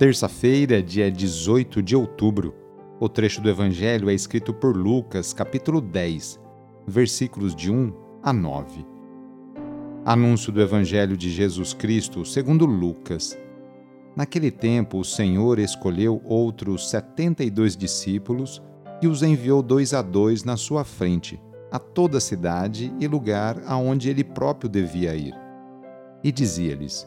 Terça-feira, dia 18 de outubro. O trecho do Evangelho é escrito por Lucas, capítulo 10, versículos de 1 a 9. Anúncio do Evangelho de Jesus Cristo segundo Lucas. Naquele tempo, o Senhor escolheu outros setenta e dois discípulos e os enviou dois a dois na sua frente, a toda a cidade e lugar aonde ele próprio devia ir. E dizia-lhes: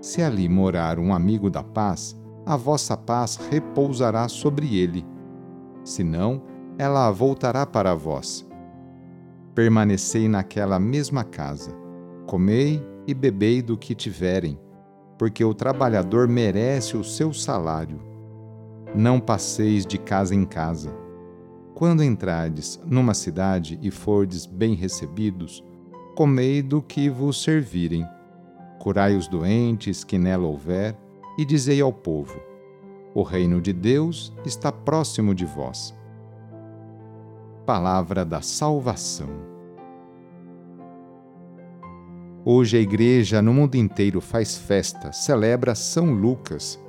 Se ali morar um amigo da paz, a vossa paz repousará sobre ele. Senão, ela voltará para vós. Permanecei naquela mesma casa, comei e bebei do que tiverem, porque o trabalhador merece o seu salário. Não passeis de casa em casa. Quando entrardes numa cidade e fordes bem recebidos, comei do que vos servirem curai os doentes que nela houver, e dizei ao povo: O reino de Deus está próximo de vós. Palavra da Salvação. Hoje a Igreja no mundo inteiro faz festa, celebra São Lucas.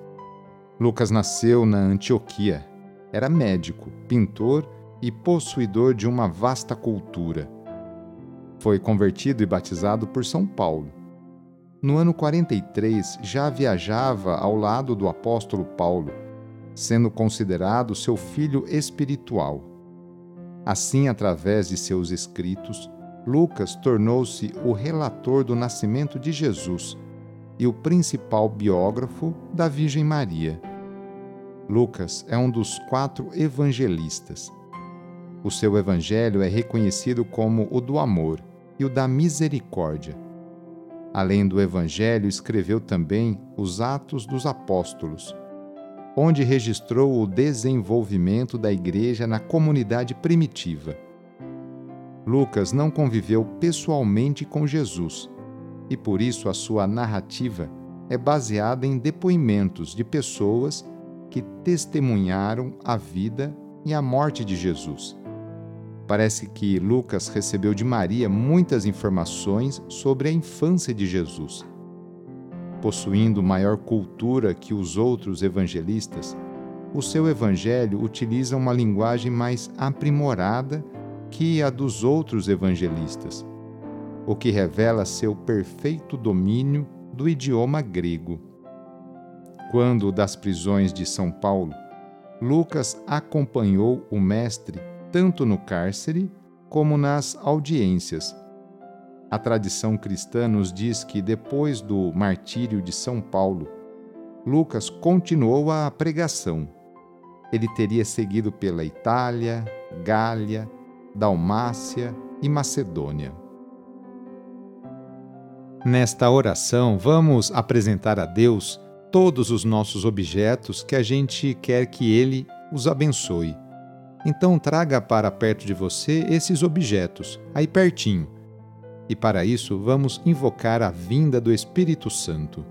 Lucas nasceu na Antioquia. Era médico, pintor e possuidor de uma vasta cultura. Foi convertido e batizado por São Paulo no ano 43 já viajava ao lado do apóstolo Paulo, sendo considerado seu filho espiritual. Assim, através de seus escritos, Lucas tornou-se o relator do nascimento de Jesus e o principal biógrafo da Virgem Maria. Lucas é um dos quatro evangelistas. O seu evangelho é reconhecido como o do amor e o da misericórdia Além do Evangelho, escreveu também os Atos dos Apóstolos, onde registrou o desenvolvimento da Igreja na comunidade primitiva. Lucas não conviveu pessoalmente com Jesus e por isso a sua narrativa é baseada em depoimentos de pessoas que testemunharam a vida e a morte de Jesus. Parece que Lucas recebeu de Maria muitas informações sobre a infância de Jesus. Possuindo maior cultura que os outros evangelistas, o seu evangelho utiliza uma linguagem mais aprimorada que a dos outros evangelistas, o que revela seu perfeito domínio do idioma grego. Quando das prisões de São Paulo, Lucas acompanhou o mestre tanto no cárcere como nas audiências. A tradição cristã nos diz que depois do martírio de São Paulo, Lucas continuou a pregação. Ele teria seguido pela Itália, Gália, Dalmácia e Macedônia. Nesta oração, vamos apresentar a Deus todos os nossos objetos que a gente quer que Ele os abençoe. Então traga para perto de você esses objetos, aí pertinho. E para isso vamos invocar a vinda do Espírito Santo.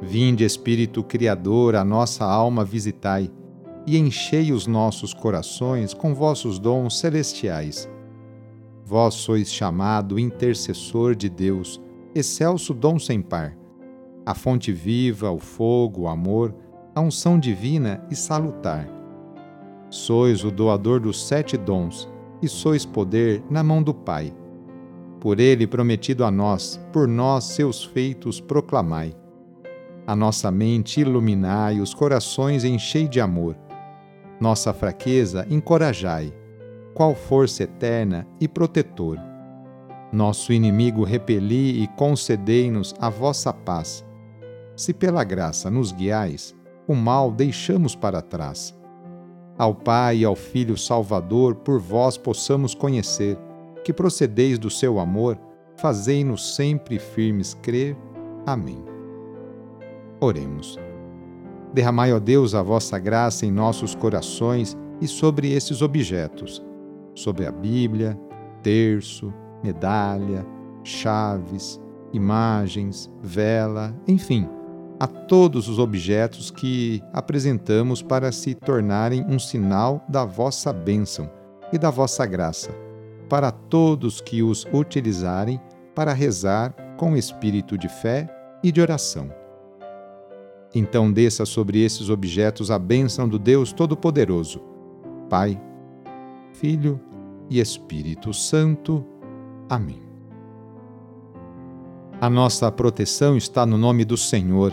Vinde, Espírito Criador, a nossa alma visitai, e enchei os nossos corações com vossos dons celestiais. Vós sois chamado intercessor de Deus, excelso dom sem par, a fonte viva, o fogo, o amor, a unção divina e salutar. Sois o doador dos sete dons, e sois poder na mão do Pai. Por ele prometido a nós, por nós seus feitos proclamai. A nossa mente iluminai, os corações enchei de amor nossa fraqueza encorajai, qual força eterna e protetor. Nosso inimigo repeli e concedei-nos a vossa paz. Se pela graça nos guiais, o mal deixamos para trás. Ao Pai e ao Filho Salvador, por vós possamos conhecer, que procedeis do seu amor, fazei-nos sempre firmes crer. Amém. Oremos. Derramai, ó Deus, a vossa graça em nossos corações e sobre esses objetos, sobre a Bíblia, terço, medalha, chaves, imagens, vela, enfim, a todos os objetos que apresentamos para se tornarem um sinal da vossa bênção e da vossa graça, para todos que os utilizarem para rezar com espírito de fé e de oração. Então desça sobre esses objetos a bênção do Deus Todo-Poderoso, Pai, Filho e Espírito Santo. Amém. A nossa proteção está no nome do Senhor,